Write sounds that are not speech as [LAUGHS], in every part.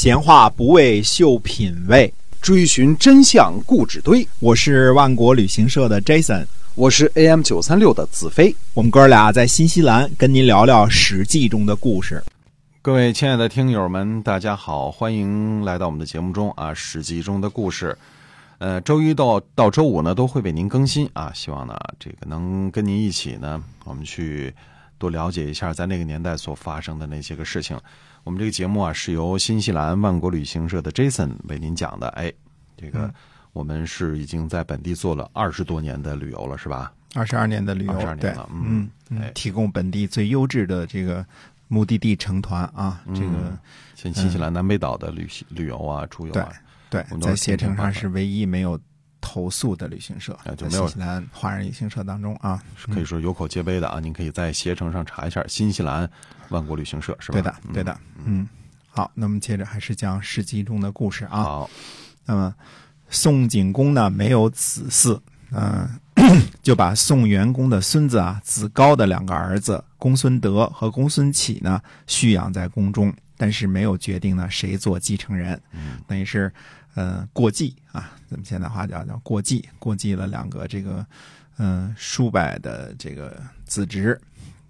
闲话不为秀品味，追寻真相故纸堆。我是万国旅行社的 Jason，我是 AM 九三六的子飞。我们哥俩在新西兰跟您聊聊《史记》中的故事。各位亲爱的听友们，大家好，欢迎来到我们的节目中啊，《史记》中的故事。呃，周一到到周五呢都会为您更新啊，希望呢这个能跟您一起呢，我们去多了解一下在那个年代所发生的那些个事情。我们这个节目啊是由新西兰万国旅行社的 Jason 为您讲的。哎，这个我们是已经在本地做了二十多年的旅游了，是吧？二十二年的旅游，对，嗯嗯，提供本地最优质的这个目的地成团啊，这个像新西兰南北岛的旅行旅游啊，出游啊。对，在携程上是唯一没有投诉的旅行社，就没有新西兰华人旅行社当中啊，可以说有口皆碑的啊。您可以在携程上查一下新西兰万国旅行社，是吧？对的，对的。嗯，好，那么接着还是讲史记中的故事啊。好，那么宋景公呢没有子嗣，嗯，[CLEARS THROAT] 就把宋元公的孙子啊子高的两个儿子公孙德和公孙启呢蓄养在宫中，但是没有决定呢谁做继承人，等于是。呃，过继啊，咱们现在话叫叫过继，过继了两个这个，嗯，叔伯的这个子侄。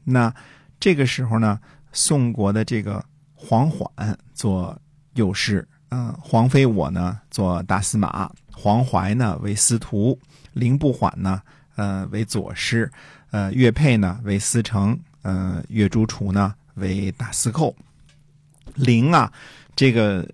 那这个时候呢，宋国的这个黄缓做右师，嗯，黄飞我呢做大司马，黄怀呢为司徒，凌不缓呢，呃，为左师，呃，岳佩呢为司成，呃，岳朱楚呢为大司寇。凌啊，这个。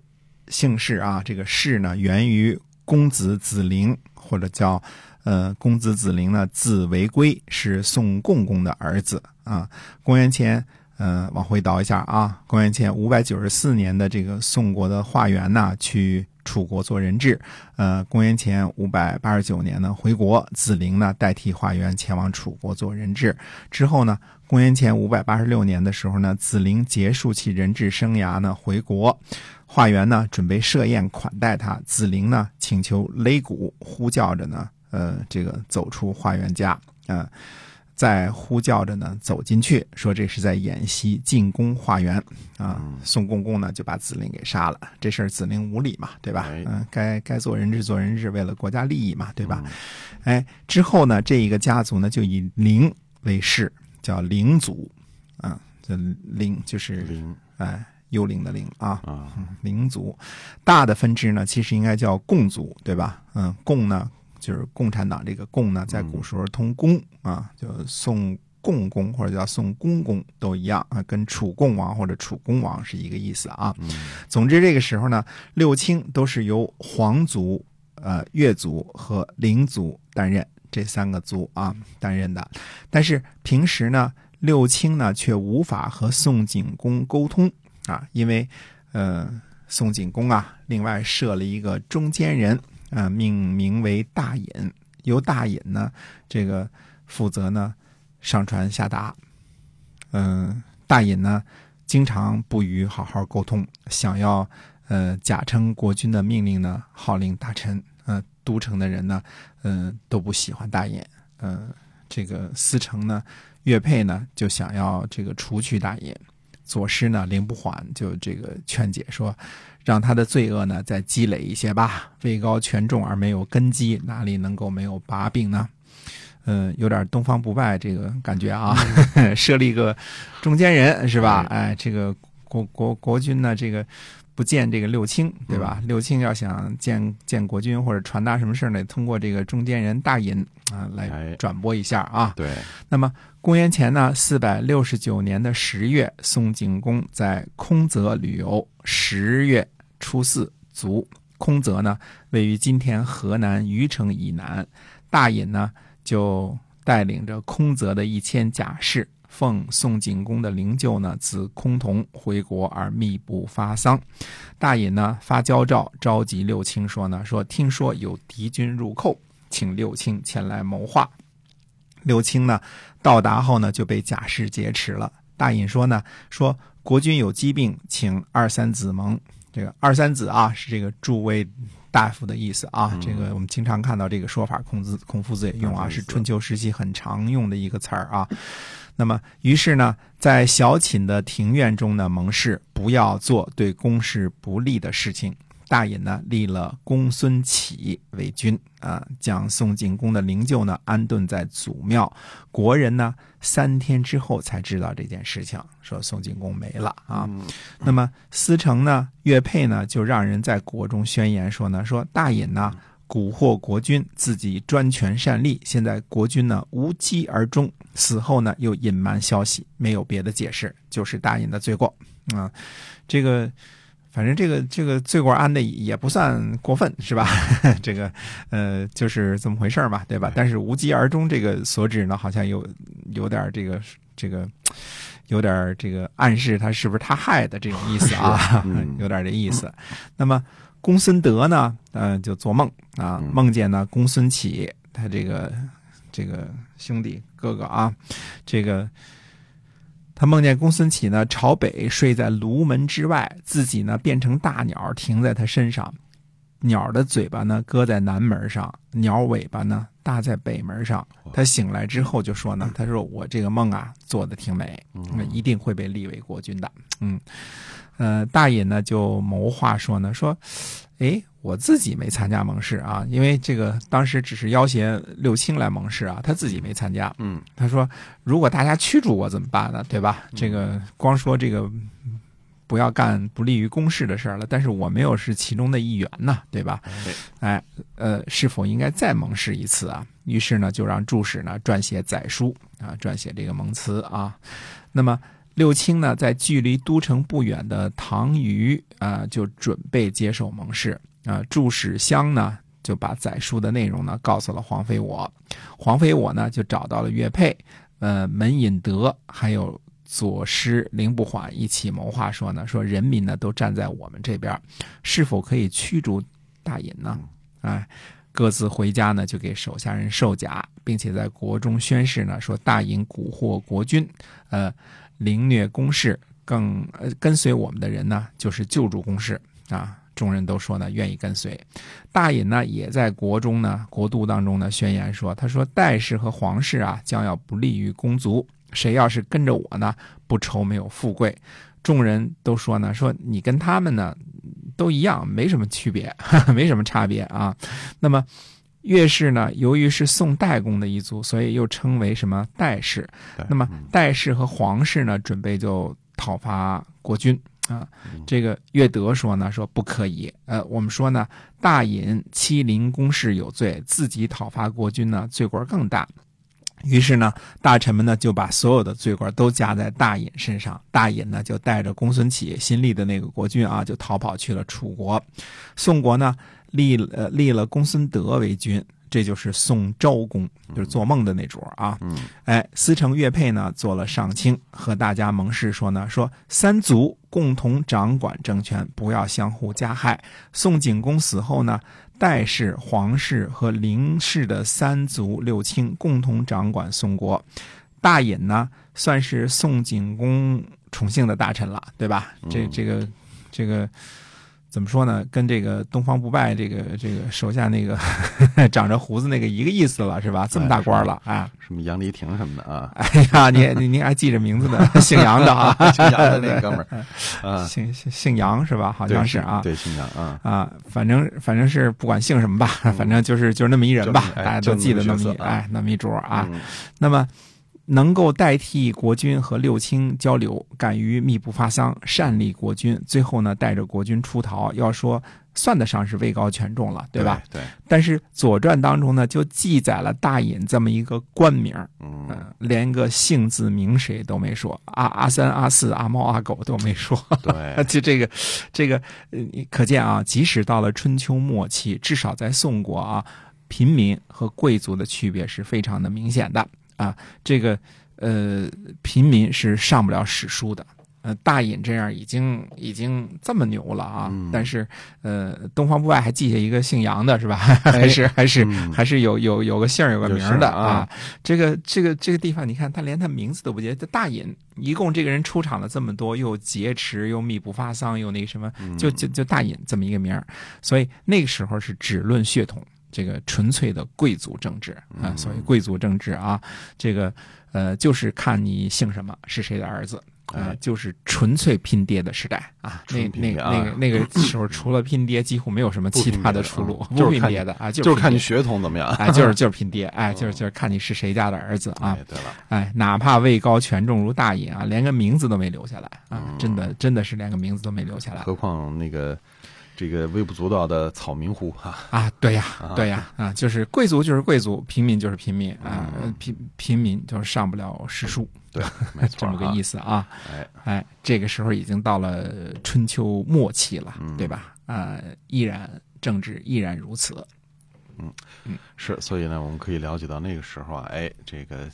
姓氏啊，这个氏呢，源于公子子陵，或者叫呃公子子陵呢，字为归，是宋共公的儿子啊。公元前呃往回倒一下啊，公元前五百九十四年的这个宋国的华元呢，去楚国做人质。呃，公元前五百八十九年呢，回国，子陵呢代替华元前往楚国做人质。之后呢，公元前五百八十六年的时候呢，子陵结束其人质生涯呢，回国。华元呢，准备设宴款待他。子陵呢，请求擂鼓，呼叫着呢，呃，这个走出华元家，啊，在呼叫着呢，走进去，说这是在演习进攻化缘啊。宋公公呢，就把子陵给杀了。这事儿子陵无理嘛，对吧？嗯，该该做人质做人质，为了国家利益嘛，对吧？哎，之后呢，这一个家族呢，就以陵为氏，叫陵族，啊，这陵就是陵，哎。幽灵的灵啊，灵族，大的分支呢，其实应该叫共族，对吧？嗯，共呢，就是共产党这个共呢，在古时候通公啊，就宋共公或者叫宋公公都一样啊，跟楚共王或者楚公王是一个意思啊。总之，这个时候呢，六卿都是由皇族、呃越族和灵族担任这三个族啊担任的，但是平时呢，六卿呢却无法和宋景公沟通。啊，因为，呃，宋景公啊，另外设了一个中间人啊，命名为大隐，由大隐呢，这个负责呢上传下达。嗯，大隐呢，经常不与好好沟通，想要呃假称国君的命令呢，号令大臣，呃，都城的人呢，嗯，都不喜欢大隐。嗯，这个司城呢，岳佩呢，就想要这个除去大隐。左师呢，凌不缓就这个劝解说，让他的罪恶呢再积累一些吧。位高权重而没有根基，哪里能够没有把柄呢？嗯，有点东方不败这个感觉啊。[LAUGHS] 设立一个中间人是吧？哎，这个国国国君呢，这个。不见这个六卿，对吧？六卿要想见见国君或者传达什么事呢？通过这个中间人大尹啊来转播一下啊。对。那么公元前呢四百六十九年的十月，宋景公在空泽旅游，十月初四卒。空泽呢位于今天河南虞城以南。大隐呢就带领着空泽的一千甲士。奉宋景公的灵柩呢，自崆峒回国而密不发丧。大隐呢发交诏召集六卿说呢，说听说有敌军入寇，请六卿前来谋划。六卿呢到达后呢，就被甲士劫持了。大隐说呢，说国君有疾病，请二三子盟。这个二三子啊，是这个诸位。大夫的意思啊。嗯这个我们经常看到这个说法，孔子孔夫子也用啊，是春秋时期很常用的一个词儿啊。那么，于是呢，在小寝的庭院中呢，盟誓不要做对公事不利的事情。大隐呢立了公孙启为君啊，将宋景公的灵柩呢安顿在祖庙。国人呢三天之后才知道这件事情，说宋景公没了啊。嗯那么司成呢，乐佩呢就让人在国中宣言说呢，说大隐呢蛊惑国君，自己专权擅利，现在国君呢无疾而终，死后呢又隐瞒消息，没有别的解释，就是大隐的罪过啊。这个。反正这个这个罪过安的也不算过分，是吧？[LAUGHS] 这个呃，就是这么回事儿嘛，对吧？但是无疾而终这个所指呢，好像有有点这个这个有点这个暗示他是不是他害的这种意思啊 [LAUGHS] [LAUGHS] 嗯有点这意思。那么公孙德呢，呃，就做梦啊，嗯梦见呢公孙启他这个这个兄弟哥哥啊，这个。他梦见公孙启呢朝北睡在炉门之外，自己呢变成大鸟停在他身上，鸟的嘴巴呢搁在南门上，鸟尾巴呢搭在北门上。他醒来之后就说呢，他说我这个梦啊做的挺美，那一定会被立为国君的。嗯，呃，大隐呢就谋划说呢，说，哎，我自己没参加盟誓啊，因为这个当时只是要挟六卿来盟誓啊，他自己没参加。嗯他说：“如果大家驱逐我怎么办呢？对吧？这个光说这个嗯不要干不利于公事的事儿了，但是我没有是其中的一员呢，对吧？哎，呃，是否应该再盟誓一次啊？于是呢，就让注使呢撰写载书啊，撰写这个盟词啊。那么六卿呢，在距离都城不远的唐虞啊，就准备接受盟誓啊。祝史襄呢，就把载书的内容呢告诉了黄飞我。黄飞我呢就找到了岳佩，呃，门尹德还有左师凌不缓一起谋划说呢，说人民呢都站在我们这边，是否可以驱逐大隐呢？哎，各自回家呢就给手下人授甲，并且在国中宣誓呢，说大隐蛊惑国君，呃，凌虐公室，更呃跟随我们的人呢就是救助公室啊。众人都说呢愿意跟随，大隐呢也在国中呢国都当中呢宣言说，他说代氏和皇室啊将要不利于公族，谁要是跟着我呢，不愁没有富贵。众人都说呢，说你跟他们呢都一样，没什么区别，[LAUGHS] 没什么差别啊。那么岳氏呢，由于是宋代公的一族，所以又称为什么代氏。那么代氏和皇室呢，准备就讨伐国君啊。这个岳德说呢，说不可以。呃，我们说呢，大隐欺凌公事有罪，自己讨伐国君呢，罪过更大。于是呢，大臣们呢就把所有的罪过都加在大隐身上。大隐呢就带着公孙启新立的那个国君啊，就逃跑去了楚国。宋国呢立了呃立了公孙德为君，这就是宋昭公，就是做梦的那主儿啊。嗯哎，司城乐佩呢做了上卿，和大家盟誓说呢，说三族共同掌管政权，不要相互加害。宋景公死后呢，代氏、皇室和林氏的三族六卿共同掌管宋国。大隐呢，算是宋景公宠幸的大臣了，对吧？这嗯这个这个怎么说呢？跟这个东方不败这个这个手下那个 [LAUGHS] 长着胡子那个一个意思了，是吧？这么大官了啊！什么杨黎婷什么的啊，哎呀，你你你还记着名字呢？姓杨的啊，[LAUGHS] 姓杨的那 [LAUGHS] 哥们儿啊，姓姓姓杨是吧？好像是啊。对，姓杨啊，啊，反正反正是不管姓什么吧，反正就是就是那么一人吧，哎大家都记得那么一哎那么一桌啊。嗯那么能够代替国君和六卿交流，敢于密不发丧，擅立国君，最后呢带着国君出逃，要说算得上是位高权重了，对吧？？对，但是《左传》当中呢就记载了大隐这么一个官名，嗯嗯、连个姓字名谁都没说，阿阿三、阿四、阿猫、阿狗都没说。对，[LAUGHS] 就这个，这个，可见啊，即使到了春秋末期，至少在宋国啊，平民和贵族的区别是非常的明显的啊。这个，呃，平民是上不了史书的呃，大隐这样已经已经这么牛了啊，嗯但是呃，东方不败还记下一个姓杨的是吧？[LAUGHS] 还是还是、嗯还是有有有个姓有个名的啊啊。这个这个这个地方，你看他连他名字都不记得，这大隐一共这个人出场了这么多，又劫持，又密不发丧，又那个什么，嗯就就就大隐这么一个名儿，所以那个时候是只论血统。这个纯粹的贵族政治啊，嗯。所谓贵族政治啊，这个呃，就是看你姓什么，是谁的儿子，啊、哎。就是纯粹拼爹的时代啊。那那个那个那个时候，除了拼爹，几乎没有什么其他的出路，不不拼爹的啊就是看你血统怎么样。哎，就是就是拼爹，哎，[LAUGHS] 就是就是看你是谁家的儿子啊。哎，，对了，哎，哪怕位高权重如大隐啊，连个名字都没留下来啊，嗯。真的真的是连个名字都没留下来。何况那个这个微不足道的草民乎哈，啊！对呀，对呀，啊，就是贵族就是贵族，平民就是平民啊，嗯平平民就是上不了诗书，对，[LAUGHS] 没错这么个意思。啊。哎，哎，这个时候已经到了春秋末期了，嗯对吧？啊、依然政治依然如此。嗯嗯是，所以呢，我们可以了解到那个时候啊，哎，这个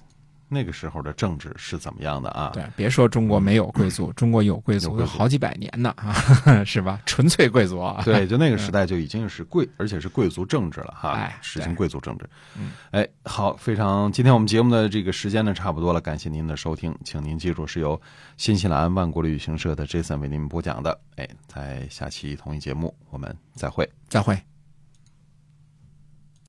那个时候的政治是怎么样的啊？对，别说中国没有贵族，[CLEARS THROAT] 中国有贵族有贵族有好几百年呢 [LAUGHS] 啊，是吧？纯粹贵族啊。对，就那个时代就已经是贵，而且是贵族政治了哈，哎实行贵族政治。嗯，哎，好，非常，今天我们节目的这个时间呢差不多了，感谢您的收听，请您记住是由新西兰万国旅行社的 Jason 为您播讲的。哎，在下期同一节目我们再会。再会。